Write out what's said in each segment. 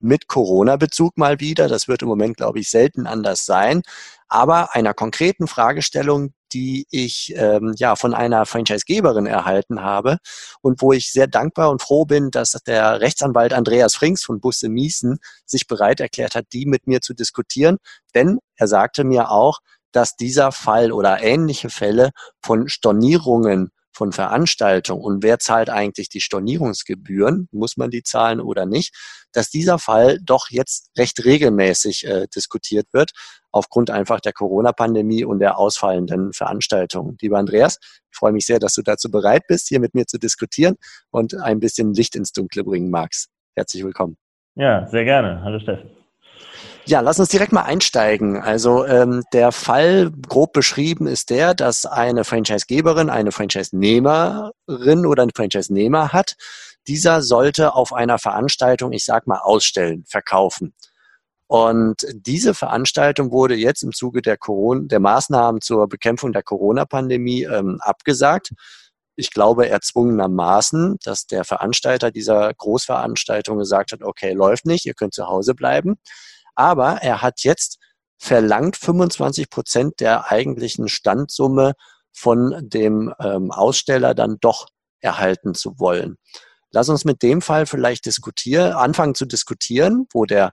mit Corona-Bezug mal wieder. Das wird im Moment, glaube ich, selten anders sein. Aber einer konkreten Fragestellung, die ich ähm, ja von einer Franchisegeberin erhalten habe und wo ich sehr dankbar und froh bin, dass der Rechtsanwalt Andreas Frings von Busse Miesen sich bereit erklärt hat, die mit mir zu diskutieren. Denn er sagte mir auch, dass dieser Fall oder ähnliche Fälle von Stornierungen von Veranstaltungen und wer zahlt eigentlich die Stornierungsgebühren, muss man die zahlen oder nicht, dass dieser Fall doch jetzt recht regelmäßig äh, diskutiert wird, aufgrund einfach der Corona-Pandemie und der ausfallenden Veranstaltungen. Lieber Andreas, ich freue mich sehr, dass du dazu bereit bist, hier mit mir zu diskutieren und ein bisschen Licht ins Dunkle bringen magst. Herzlich willkommen. Ja, sehr gerne. Hallo Steffen. Ja, lass uns direkt mal einsteigen. Also ähm, der Fall grob beschrieben ist der, dass eine Franchisegeberin eine Franchise-Nehmerin oder einen Franchise-Nehmer hat. Dieser sollte auf einer Veranstaltung, ich sag mal, ausstellen, verkaufen. Und diese Veranstaltung wurde jetzt im Zuge der, Corona, der Maßnahmen zur Bekämpfung der Corona-Pandemie ähm, abgesagt. Ich glaube erzwungenermaßen, dass der Veranstalter dieser Großveranstaltung gesagt hat, okay, läuft nicht, ihr könnt zu Hause bleiben. Aber er hat jetzt verlangt 25 Prozent der eigentlichen Standsumme von dem ähm, Aussteller dann doch erhalten zu wollen. Lass uns mit dem Fall vielleicht diskutieren, anfangen zu diskutieren, wo der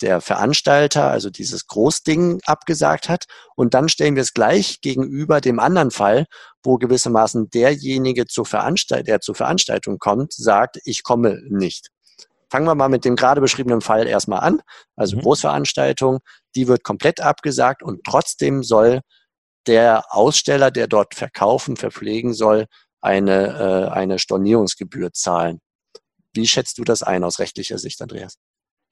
der Veranstalter, also dieses Großding abgesagt hat. Und dann stellen wir es gleich gegenüber dem anderen Fall, wo gewissermaßen derjenige zur Veranstalt der zur Veranstaltung kommt, sagt, ich komme nicht. Fangen wir mal mit dem gerade beschriebenen Fall erstmal an. Also mhm. Großveranstaltung, die wird komplett abgesagt und trotzdem soll der Aussteller, der dort verkaufen, verpflegen soll, eine, äh, eine Stornierungsgebühr zahlen. Wie schätzt du das ein aus rechtlicher Sicht, Andreas?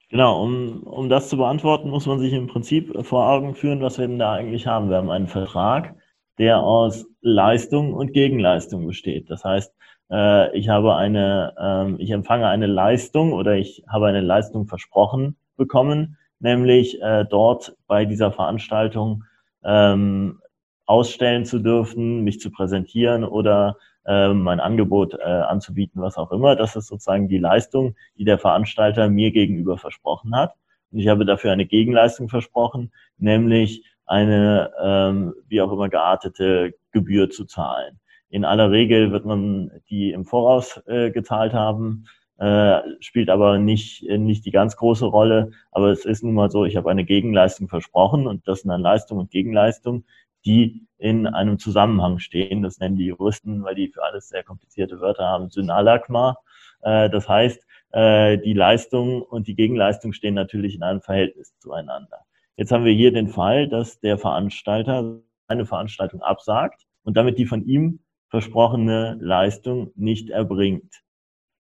Genau, um, um das zu beantworten, muss man sich im Prinzip vor Augen führen, was wir denn da eigentlich haben. Wir haben einen Vertrag, der aus Leistung und Gegenleistung besteht. Das heißt, äh, ich habe eine, äh, ich empfange eine Leistung oder ich habe eine Leistung versprochen bekommen, nämlich äh, dort bei dieser Veranstaltung ähm, ausstellen zu dürfen, mich zu präsentieren oder äh, mein Angebot äh, anzubieten, was auch immer. Das ist sozusagen die Leistung, die der Veranstalter mir gegenüber versprochen hat. Und ich habe dafür eine Gegenleistung versprochen, nämlich eine ähm, wie auch immer geartete Gebühr zu zahlen. In aller Regel wird man die im Voraus äh, gezahlt haben, äh, spielt aber nicht, nicht die ganz große Rolle. Aber es ist nun mal so, ich habe eine Gegenleistung versprochen und das sind dann Leistung und Gegenleistung, die in einem Zusammenhang stehen. Das nennen die Juristen, weil die für alles sehr komplizierte Wörter haben, Synalagma. Äh, das heißt, äh, die Leistung und die Gegenleistung stehen natürlich in einem Verhältnis zueinander. Jetzt haben wir hier den Fall, dass der Veranstalter eine Veranstaltung absagt und damit die von ihm versprochene Leistung nicht erbringt.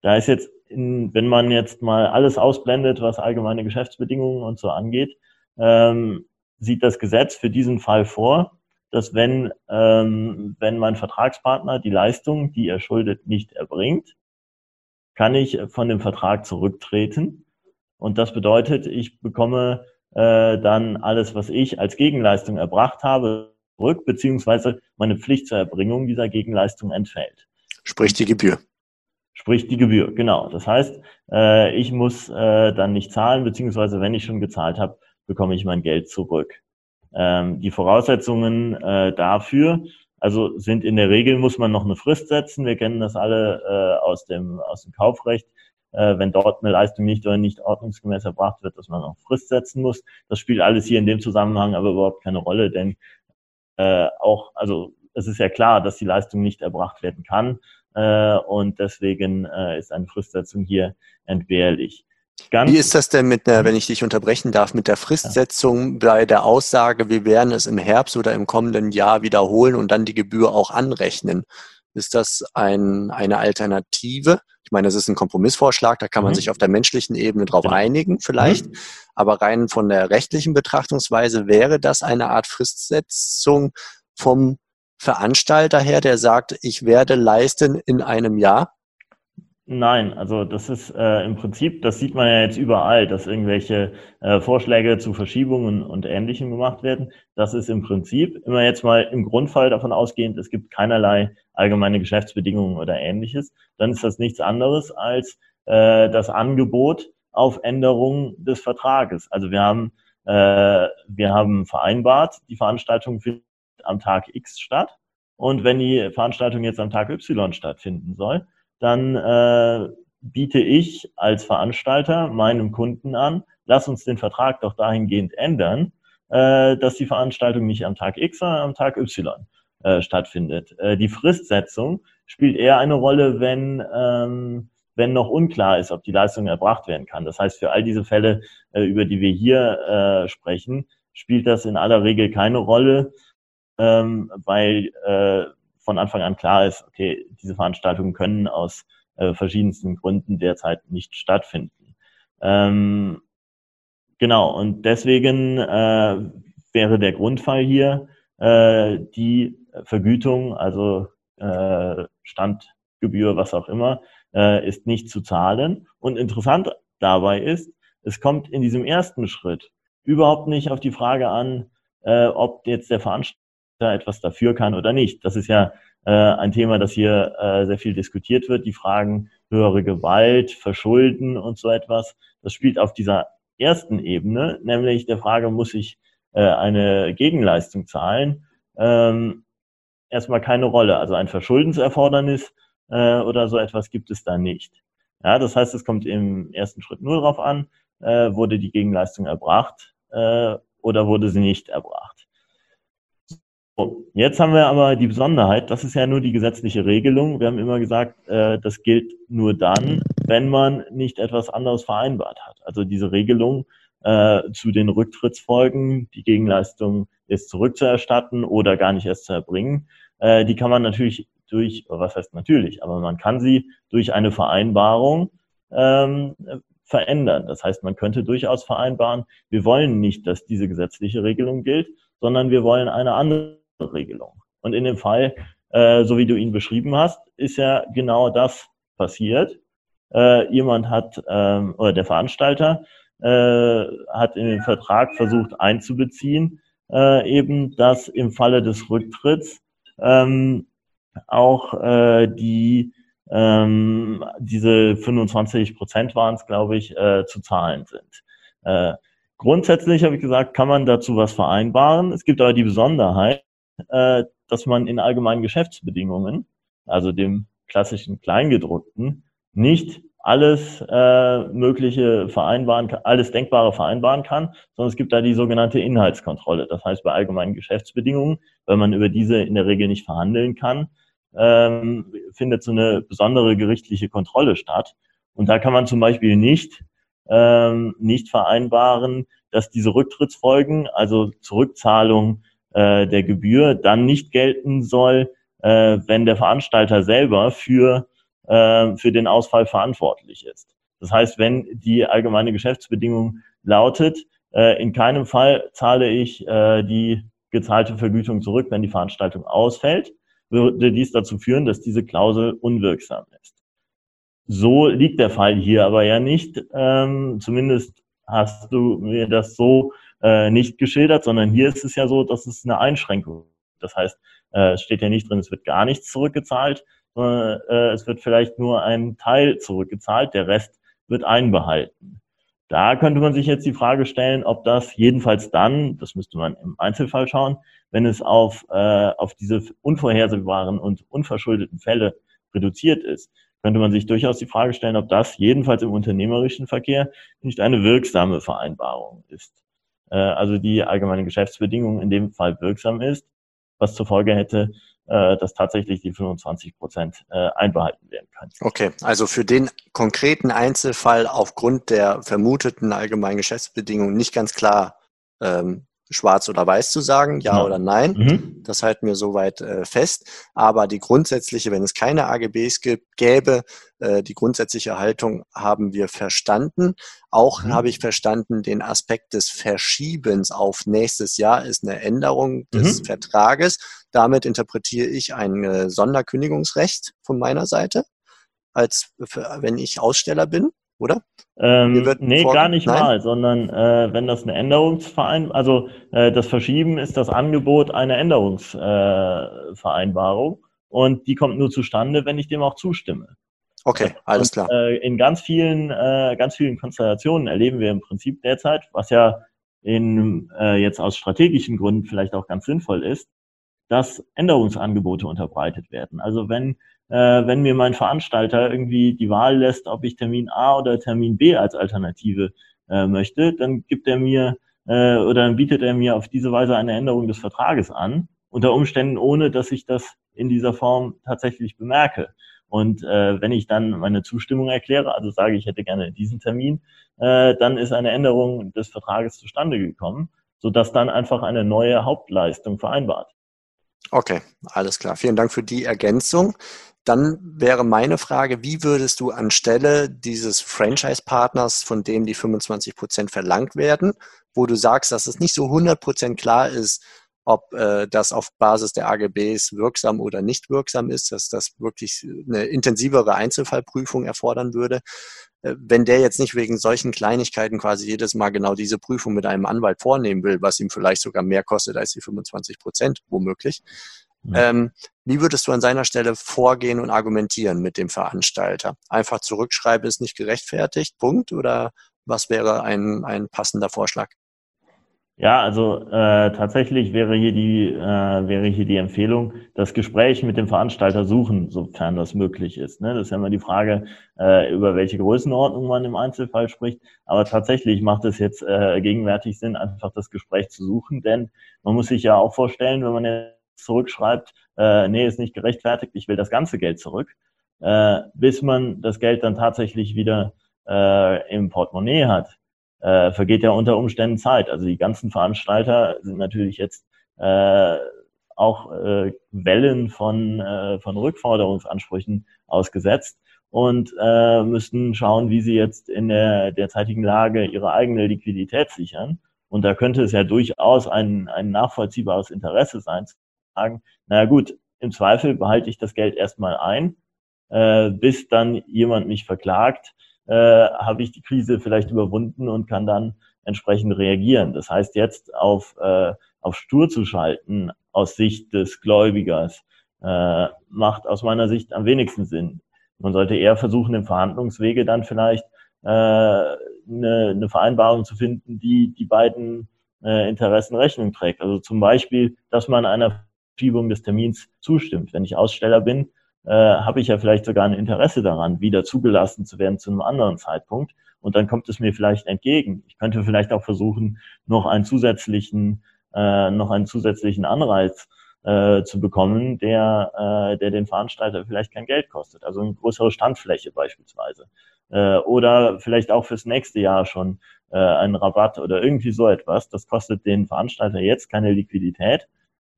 Da ist jetzt, in, wenn man jetzt mal alles ausblendet, was allgemeine Geschäftsbedingungen und so angeht, ähm, sieht das Gesetz für diesen Fall vor, dass wenn, ähm, wenn mein Vertragspartner die Leistung, die er schuldet, nicht erbringt, kann ich von dem Vertrag zurücktreten. Und das bedeutet, ich bekomme äh, dann alles, was ich als Gegenleistung erbracht habe, zurück, beziehungsweise meine Pflicht zur Erbringung dieser Gegenleistung entfällt. Sprich die Gebühr. Sprich die Gebühr, genau. Das heißt, äh, ich muss äh, dann nicht zahlen, beziehungsweise wenn ich schon gezahlt habe, bekomme ich mein Geld zurück. Ähm, die Voraussetzungen äh, dafür, also sind in der Regel, muss man noch eine Frist setzen. Wir kennen das alle äh, aus, dem, aus dem Kaufrecht. Äh, wenn dort eine Leistung nicht oder nicht ordnungsgemäß erbracht wird, dass man noch Frist setzen muss. Das spielt alles hier in dem Zusammenhang aber überhaupt keine Rolle, denn äh, auch, also es ist ja klar, dass die Leistung nicht erbracht werden kann äh, und deswegen äh, ist eine Fristsetzung hier entbehrlich. Ganz Wie ist das denn mit der, wenn ich dich unterbrechen darf, mit der Fristsetzung bei der Aussage, wir werden es im Herbst oder im kommenden Jahr wiederholen und dann die Gebühr auch anrechnen? Ist das ein, eine Alternative? Ich meine, das ist ein Kompromissvorschlag, da kann man mhm. sich auf der menschlichen Ebene drauf genau. einigen vielleicht. Mhm. Aber rein von der rechtlichen Betrachtungsweise wäre das eine Art Fristsetzung vom Veranstalter her, der sagt, ich werde leisten in einem Jahr? Nein, also das ist äh, im Prinzip, das sieht man ja jetzt überall, dass irgendwelche äh, Vorschläge zu Verschiebungen und Ähnlichem gemacht werden. Das ist im Prinzip immer jetzt mal im Grundfall davon ausgehend, es gibt keinerlei allgemeine Geschäftsbedingungen oder ähnliches. Dann ist das nichts anderes als äh, das Angebot auf Änderung des Vertrages. Also wir haben, äh, wir haben vereinbart, die Veranstaltung findet am Tag X statt. Und wenn die Veranstaltung jetzt am Tag Y stattfinden soll, dann äh, biete ich als Veranstalter meinem Kunden an, lass uns den Vertrag doch dahingehend ändern, äh, dass die Veranstaltung nicht am Tag X, sondern am Tag Y äh, stattfindet. Äh, die Fristsetzung spielt eher eine Rolle, wenn, ähm, wenn noch unklar ist, ob die Leistung erbracht werden kann. Das heißt, für all diese Fälle, äh, über die wir hier äh, sprechen, spielt das in aller Regel keine Rolle, ähm, weil äh, von Anfang an klar ist, okay, diese Veranstaltungen können aus äh, verschiedensten Gründen derzeit nicht stattfinden. Ähm, genau, und deswegen äh, wäre der Grundfall hier äh, die Vergütung, also äh, Standgebühr, was auch immer, äh, ist nicht zu zahlen. Und interessant dabei ist, es kommt in diesem ersten Schritt überhaupt nicht auf die Frage an, äh, ob jetzt der Veranstalter da etwas dafür kann oder nicht. Das ist ja äh, ein Thema, das hier äh, sehr viel diskutiert wird. Die Fragen höhere Gewalt, Verschulden und so etwas. Das spielt auf dieser ersten Ebene, nämlich der Frage, muss ich äh, eine Gegenleistung zahlen, ähm, erstmal keine Rolle. Also ein Verschuldenserfordernis äh, oder so etwas gibt es da nicht. Ja, das heißt, es kommt im ersten Schritt nur darauf an, äh, wurde die Gegenleistung erbracht äh, oder wurde sie nicht erbracht. Jetzt haben wir aber die Besonderheit, das ist ja nur die gesetzliche Regelung. Wir haben immer gesagt, äh, das gilt nur dann, wenn man nicht etwas anderes vereinbart hat. Also diese Regelung äh, zu den Rücktrittsfolgen, die Gegenleistung ist zurückzuerstatten oder gar nicht erst zu erbringen, äh, die kann man natürlich durch, was heißt natürlich, aber man kann sie durch eine Vereinbarung ähm, verändern. Das heißt, man könnte durchaus vereinbaren, wir wollen nicht, dass diese gesetzliche Regelung gilt, sondern wir wollen eine andere Regelung. Und in dem Fall, äh, so wie du ihn beschrieben hast, ist ja genau das passiert. Äh, jemand hat, ähm, oder der Veranstalter äh, hat in den Vertrag versucht einzubeziehen, äh, eben, dass im Falle des Rücktritts ähm, auch äh, die ähm, diese 25 Prozent waren es, glaube ich, äh, zu zahlen sind. Äh, grundsätzlich habe ich gesagt, kann man dazu was vereinbaren. Es gibt aber die Besonderheit, äh, dass man in allgemeinen Geschäftsbedingungen, also dem klassischen Kleingedruckten, nicht alles äh, mögliche vereinbaren, alles Denkbare vereinbaren kann, sondern es gibt da die sogenannte Inhaltskontrolle. Das heißt, bei allgemeinen Geschäftsbedingungen, wenn man über diese in der Regel nicht verhandeln kann, ähm, findet so eine besondere gerichtliche Kontrolle statt. Und da kann man zum Beispiel nicht, ähm, nicht vereinbaren, dass diese Rücktrittsfolgen, also Zurückzahlung äh, der Gebühr dann nicht gelten soll, äh, wenn der Veranstalter selber für, äh, für den Ausfall verantwortlich ist. Das heißt, wenn die allgemeine Geschäftsbedingung lautet, äh, in keinem Fall zahle ich äh, die gezahlte Vergütung zurück, wenn die Veranstaltung ausfällt, würde dies dazu führen, dass diese Klausel unwirksam ist. So liegt der Fall hier aber ja nicht. Ähm, zumindest hast du mir das so äh, nicht geschildert, sondern hier ist es ja so, dass es eine Einschränkung. Das heißt, äh, es steht ja nicht drin, es wird gar nichts zurückgezahlt, sondern äh, es wird vielleicht nur ein Teil zurückgezahlt, der Rest wird einbehalten. Da könnte man sich jetzt die Frage stellen, ob das jedenfalls dann, das müsste man im Einzelfall schauen, wenn es auf, äh, auf diese unvorhersehbaren und unverschuldeten Fälle reduziert ist, könnte man sich durchaus die Frage stellen, ob das jedenfalls im unternehmerischen Verkehr nicht eine wirksame Vereinbarung ist. Äh, also die allgemeine Geschäftsbedingung in dem Fall wirksam ist, was zur Folge hätte, äh, dass tatsächlich die 25 Prozent äh, einbehalten werden können. Okay, also für den konkreten Einzelfall aufgrund der vermuteten allgemeinen Geschäftsbedingungen nicht ganz klar ähm, schwarz oder weiß zu sagen, ja, ja. oder nein. Mhm. Das halten wir soweit äh, fest. Aber die grundsätzliche, wenn es keine AGBs gibt, gäbe, äh, die grundsätzliche Haltung haben wir verstanden. Auch mhm. habe ich verstanden, den Aspekt des Verschiebens auf nächstes Jahr ist eine Änderung des mhm. Vertrages. Damit interpretiere ich ein äh, Sonderkündigungsrecht von meiner Seite, als wenn ich Aussteller bin oder? Ähm, nee, gar nicht Nein? mal, sondern äh, wenn das eine Änderungsvereinbarung, also äh, das Verschieben ist das Angebot einer Änderungsvereinbarung äh, und die kommt nur zustande, wenn ich dem auch zustimme. Okay, alles klar. äh, in ganz vielen, äh, ganz vielen Konstellationen erleben wir im Prinzip derzeit, was ja in, äh, jetzt aus strategischen Gründen vielleicht auch ganz sinnvoll ist, dass Änderungsangebote unterbreitet werden. Also wenn äh, wenn mir mein Veranstalter irgendwie die Wahl lässt, ob ich Termin A oder Termin B als Alternative äh, möchte, dann gibt er mir äh, oder dann bietet er mir auf diese Weise eine Änderung des Vertrages an, unter Umständen ohne, dass ich das in dieser Form tatsächlich bemerke. Und äh, wenn ich dann meine Zustimmung erkläre, also sage, ich hätte gerne diesen Termin, äh, dann ist eine Änderung des Vertrages zustande gekommen, sodass dann einfach eine neue Hauptleistung vereinbart. Okay, alles klar. Vielen Dank für die Ergänzung. Dann wäre meine Frage, wie würdest du anstelle dieses Franchise-Partners, von dem die 25 Prozent verlangt werden, wo du sagst, dass es nicht so 100 Prozent klar ist, ob äh, das auf Basis der AGBs wirksam oder nicht wirksam ist, dass das wirklich eine intensivere Einzelfallprüfung erfordern würde. Äh, wenn der jetzt nicht wegen solchen Kleinigkeiten quasi jedes Mal genau diese Prüfung mit einem Anwalt vornehmen will, was ihm vielleicht sogar mehr kostet als die 25 Prozent womöglich, ähm, wie würdest du an seiner Stelle vorgehen und argumentieren mit dem Veranstalter? Einfach zurückschreiben ist nicht gerechtfertigt, Punkt? Oder was wäre ein, ein passender Vorschlag? Ja, also äh, tatsächlich wäre hier die äh, wäre hier die Empfehlung, das Gespräch mit dem Veranstalter suchen, sofern das möglich ist. Ne? Das ist ja immer die Frage, äh, über welche Größenordnung man im Einzelfall spricht. Aber tatsächlich macht es jetzt äh, gegenwärtig Sinn, einfach das Gespräch zu suchen, denn man muss sich ja auch vorstellen, wenn man jetzt zurückschreibt, äh, nee, ist nicht gerechtfertigt, ich will das ganze Geld zurück, äh, bis man das Geld dann tatsächlich wieder äh, im Portemonnaie hat, äh, vergeht ja unter Umständen Zeit. Also die ganzen Veranstalter sind natürlich jetzt äh, auch äh, Wellen von, äh, von Rückforderungsansprüchen ausgesetzt und äh, müssten schauen, wie sie jetzt in der derzeitigen Lage ihre eigene Liquidität sichern. Und da könnte es ja durchaus ein, ein nachvollziehbares Interesse sein, sagen, naja gut, im Zweifel behalte ich das Geld erstmal ein, äh, bis dann jemand mich verklagt, äh, habe ich die Krise vielleicht überwunden und kann dann entsprechend reagieren. Das heißt, jetzt auf, äh, auf stur zu schalten aus Sicht des Gläubigers äh, macht aus meiner Sicht am wenigsten Sinn. Man sollte eher versuchen, im Verhandlungswege dann vielleicht äh, eine, eine Vereinbarung zu finden, die die beiden äh, Interessen Rechnung trägt. Also zum Beispiel, dass man einer Verschiebung des Termins zustimmt. Wenn ich Aussteller bin, äh, habe ich ja vielleicht sogar ein Interesse daran, wieder zugelassen zu werden zu einem anderen Zeitpunkt. Und dann kommt es mir vielleicht entgegen. Ich könnte vielleicht auch versuchen, noch einen zusätzlichen, äh, noch einen zusätzlichen Anreiz äh, zu bekommen, der, äh, der den Veranstalter vielleicht kein Geld kostet. Also eine größere Standfläche beispielsweise. Äh, oder vielleicht auch fürs nächste Jahr schon äh, einen Rabatt oder irgendwie so etwas. Das kostet den Veranstalter jetzt keine Liquidität.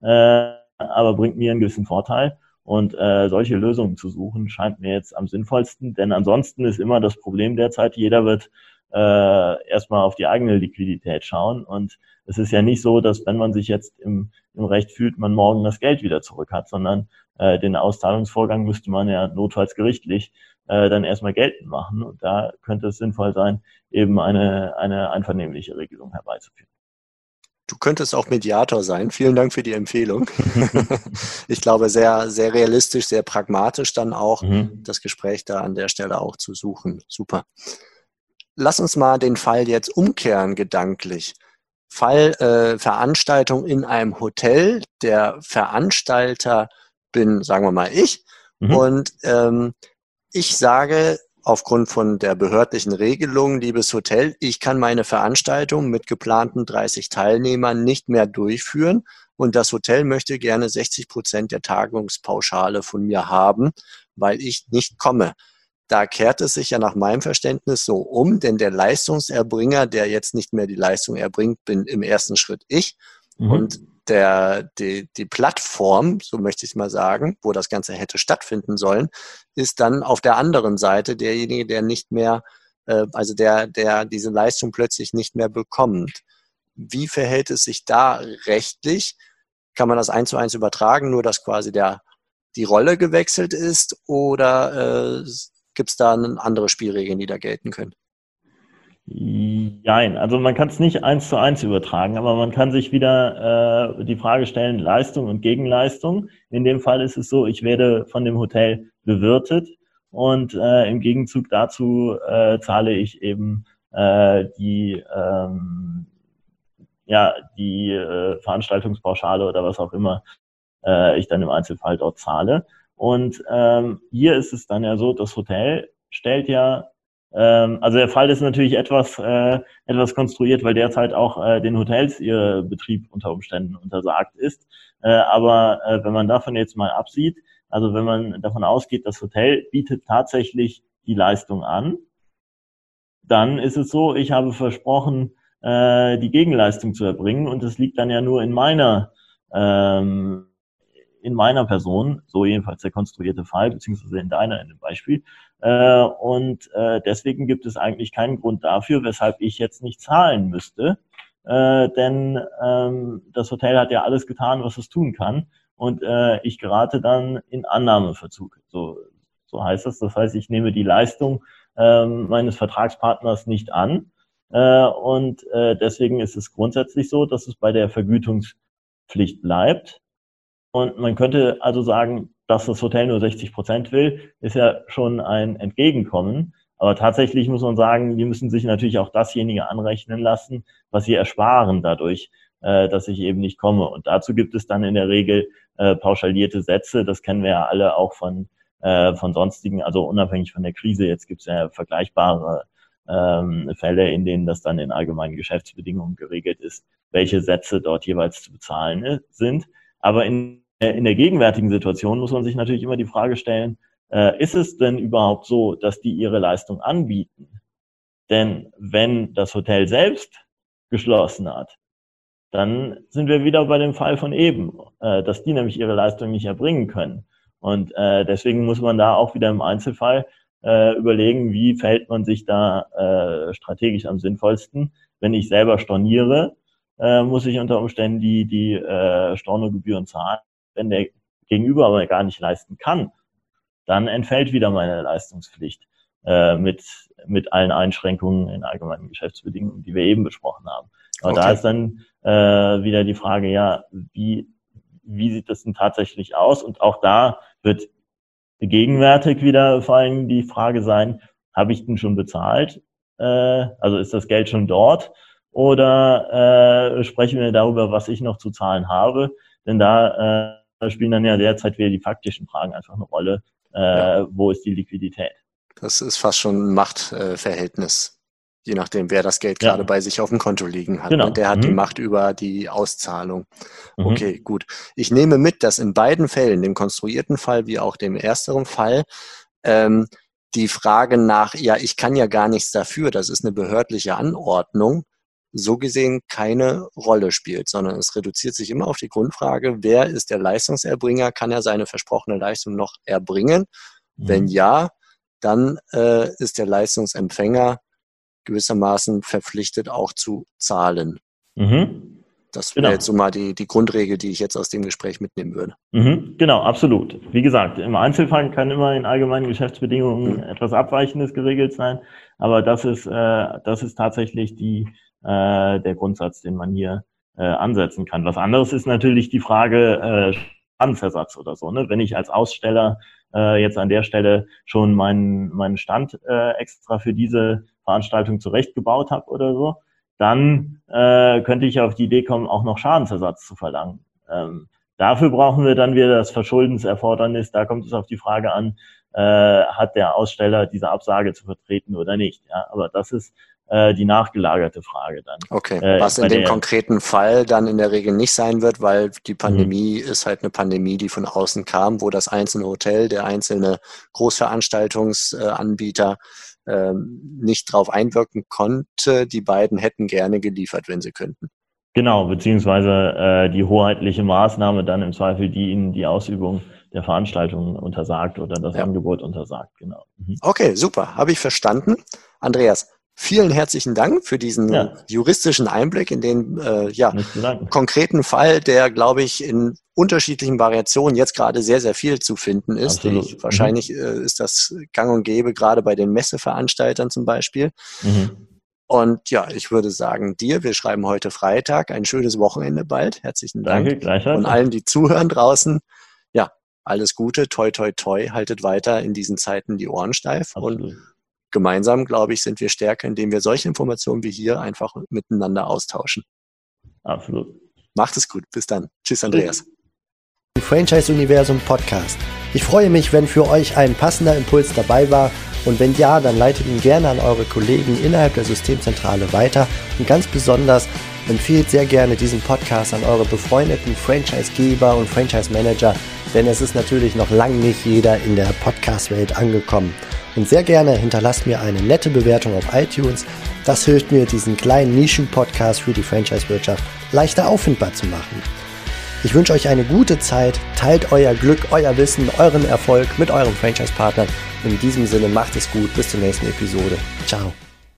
Äh, aber bringt mir einen gewissen Vorteil. Und äh, solche Lösungen zu suchen, scheint mir jetzt am sinnvollsten, denn ansonsten ist immer das Problem derzeit, jeder wird äh, erstmal auf die eigene Liquidität schauen. Und es ist ja nicht so, dass wenn man sich jetzt im, im Recht fühlt, man morgen das Geld wieder zurück hat, sondern äh, den Auszahlungsvorgang müsste man ja notfalls gerichtlich äh, dann erstmal geltend machen. Und da könnte es sinnvoll sein, eben eine, eine einvernehmliche Regelung herbeizuführen. Du könntest auch Mediator sein. Vielen Dank für die Empfehlung. ich glaube, sehr, sehr realistisch, sehr pragmatisch dann auch mhm. das Gespräch da an der Stelle auch zu suchen. Super. Lass uns mal den Fall jetzt umkehren gedanklich. Fall äh, Veranstaltung in einem Hotel. Der Veranstalter bin, sagen wir mal, ich. Mhm. Und ähm, ich sage, aufgrund von der behördlichen Regelung, liebes Hotel, ich kann meine Veranstaltung mit geplanten 30 Teilnehmern nicht mehr durchführen und das Hotel möchte gerne 60 Prozent der Tagungspauschale von mir haben, weil ich nicht komme. da kehrt es sich ja nach meinem Verständnis so um, denn der Leistungserbringer, der jetzt nicht mehr die Leistung erbringt, bin im ersten Schritt ich. Mhm. Und der, die, die Plattform, so möchte ich mal sagen, wo das Ganze hätte stattfinden sollen, ist dann auf der anderen Seite derjenige, der nicht mehr, äh, also der, der diese Leistung plötzlich nicht mehr bekommt. Wie verhält es sich da rechtlich? Kann man das eins zu eins übertragen, nur dass quasi der, die Rolle gewechselt ist oder äh, gibt es da andere Spielregeln, die da gelten können? Nein, also man kann es nicht eins zu eins übertragen, aber man kann sich wieder äh, die Frage stellen, Leistung und Gegenleistung. In dem Fall ist es so, ich werde von dem Hotel bewirtet und äh, im Gegenzug dazu äh, zahle ich eben äh, die, ähm, ja, die äh, Veranstaltungspauschale oder was auch immer äh, ich dann im Einzelfall dort zahle. Und ähm, hier ist es dann ja so, das Hotel stellt ja ähm, also der Fall ist natürlich etwas, äh, etwas konstruiert, weil derzeit auch äh, den Hotels ihr Betrieb unter Umständen untersagt ist. Äh, aber äh, wenn man davon jetzt mal absieht, also wenn man davon ausgeht, das Hotel bietet tatsächlich die Leistung an, dann ist es so, ich habe versprochen, äh, die Gegenleistung zu erbringen und es liegt dann ja nur in meiner ähm, in meiner Person, so jedenfalls der konstruierte Fall, beziehungsweise in deiner in dem Beispiel, äh, und äh, deswegen gibt es eigentlich keinen Grund dafür, weshalb ich jetzt nicht zahlen müsste. Äh, denn ähm, das Hotel hat ja alles getan, was es tun kann. Und äh, ich gerate dann in Annahmeverzug. So, so heißt das. Das heißt, ich nehme die Leistung äh, meines Vertragspartners nicht an. Äh, und äh, deswegen ist es grundsätzlich so, dass es bei der Vergütungspflicht bleibt. Und man könnte also sagen, dass das Hotel nur 60 Prozent will, ist ja schon ein Entgegenkommen. Aber tatsächlich muss man sagen, die müssen sich natürlich auch dasjenige anrechnen lassen, was sie ersparen dadurch, äh, dass ich eben nicht komme. Und dazu gibt es dann in der Regel äh, pauschalierte Sätze. Das kennen wir ja alle auch von, äh, von sonstigen, also unabhängig von der Krise. Jetzt gibt es ja vergleichbare ähm, Fälle, in denen das dann in allgemeinen Geschäftsbedingungen geregelt ist, welche Sätze dort jeweils zu bezahlen äh, sind. Aber in in der gegenwärtigen Situation muss man sich natürlich immer die Frage stellen, äh, ist es denn überhaupt so, dass die ihre Leistung anbieten? Denn wenn das Hotel selbst geschlossen hat, dann sind wir wieder bei dem Fall von eben, äh, dass die nämlich ihre Leistung nicht erbringen können. Und äh, deswegen muss man da auch wieder im Einzelfall äh, überlegen, wie verhält man sich da äh, strategisch am sinnvollsten. Wenn ich selber storniere, äh, muss ich unter Umständen die, die äh, Stornogebühren zahlen wenn der Gegenüber aber gar nicht leisten kann, dann entfällt wieder meine Leistungspflicht äh, mit, mit allen Einschränkungen in allgemeinen Geschäftsbedingungen, die wir eben besprochen haben. Aber okay. da ist dann äh, wieder die Frage, ja, wie, wie sieht das denn tatsächlich aus? Und auch da wird gegenwärtig wieder vor allem die Frage sein, habe ich denn schon bezahlt? Äh, also ist das Geld schon dort? Oder äh, sprechen wir darüber, was ich noch zu zahlen habe? Denn da äh, spielen dann ja derzeit wieder die faktischen Fragen einfach eine Rolle. Äh, ja. Wo ist die Liquidität? Das ist fast schon ein Machtverhältnis, je nachdem, wer das Geld ja. gerade bei sich auf dem Konto liegen hat. Genau. Und der hat mhm. die Macht über die Auszahlung. Mhm. Okay, gut. Ich nehme mit, dass in beiden Fällen, dem konstruierten Fall wie auch dem ersteren Fall, ähm, die Frage nach, ja, ich kann ja gar nichts dafür, das ist eine behördliche Anordnung, so gesehen keine Rolle spielt, sondern es reduziert sich immer auf die Grundfrage, wer ist der Leistungserbringer, kann er seine versprochene Leistung noch erbringen? Mhm. Wenn ja, dann äh, ist der Leistungsempfänger gewissermaßen verpflichtet auch zu zahlen. Mhm. Das wäre genau. jetzt so mal die, die Grundregel, die ich jetzt aus dem Gespräch mitnehmen würde. Mhm, genau, absolut. Wie gesagt, im Einzelfall kann immer in allgemeinen Geschäftsbedingungen mhm. etwas Abweichendes geregelt sein, aber das ist, äh, das ist tatsächlich die, äh, der Grundsatz, den man hier äh, ansetzen kann. Was anderes ist natürlich die Frage äh, Schadensersatz oder so. Ne? Wenn ich als Aussteller äh, jetzt an der Stelle schon meinen, meinen Stand äh, extra für diese Veranstaltung zurechtgebaut habe oder so, dann äh, könnte ich auf die Idee kommen, auch noch Schadensersatz zu verlangen. Ähm, dafür brauchen wir dann wieder das Verschuldenserfordernis. Da kommt es auf die Frage an, äh, hat der Aussteller diese Absage zu vertreten oder nicht. Ja? Aber das ist äh, die nachgelagerte Frage dann. Okay, äh, was in dem konkreten Fall dann in der Regel nicht sein wird, weil die mhm. Pandemie mhm. ist halt eine Pandemie, die von außen kam, wo das einzelne Hotel, der einzelne Großveranstaltungsanbieter äh, nicht drauf einwirken konnte. Die beiden hätten gerne geliefert, wenn sie könnten. Genau, beziehungsweise äh, die hoheitliche Maßnahme dann im Zweifel, die ihnen die Ausübung der Veranstaltung untersagt oder das ja. Angebot untersagt, genau. Mhm. Okay, super, habe ich verstanden. Andreas, vielen herzlichen Dank für diesen ja. juristischen Einblick in den äh, ja, konkreten Fall, der, glaube ich, in unterschiedlichen Variationen jetzt gerade sehr, sehr viel zu finden ist. Ich, mhm. wahrscheinlich äh, ist das gang und gäbe, gerade bei den Messeveranstaltern zum Beispiel. Mhm. Und ja, ich würde sagen, dir, wir schreiben heute Freitag, ein schönes Wochenende bald. Herzlichen Dank. Danke, gleichfalls. Und allen, die zuhören draußen, alles Gute, toi, toi, toi, haltet weiter in diesen Zeiten die Ohren steif. Absolut. Und gemeinsam, glaube ich, sind wir stärker, indem wir solche Informationen wie hier einfach miteinander austauschen. Absolut. Macht es gut. Bis dann. Tschüss, Andreas. Franchise Universum Podcast. Ich freue mich, wenn für euch ein passender Impuls dabei war und wenn ja, dann leitet ihn gerne an eure Kollegen innerhalb der Systemzentrale weiter und ganz besonders empfiehlt sehr gerne diesen Podcast an eure befreundeten Franchisegeber und Franchise Manager, denn es ist natürlich noch lange nicht jeder in der Podcast-Welt angekommen. Und sehr gerne hinterlasst mir eine nette Bewertung auf iTunes. Das hilft mir, diesen kleinen Nischen-Podcast für die Franchise-Wirtschaft leichter auffindbar zu machen. Ich wünsche euch eine gute Zeit, teilt euer Glück, euer Wissen, euren Erfolg mit eurem Franchise-Partner. In diesem Sinne macht es gut, bis zur nächsten Episode. Ciao.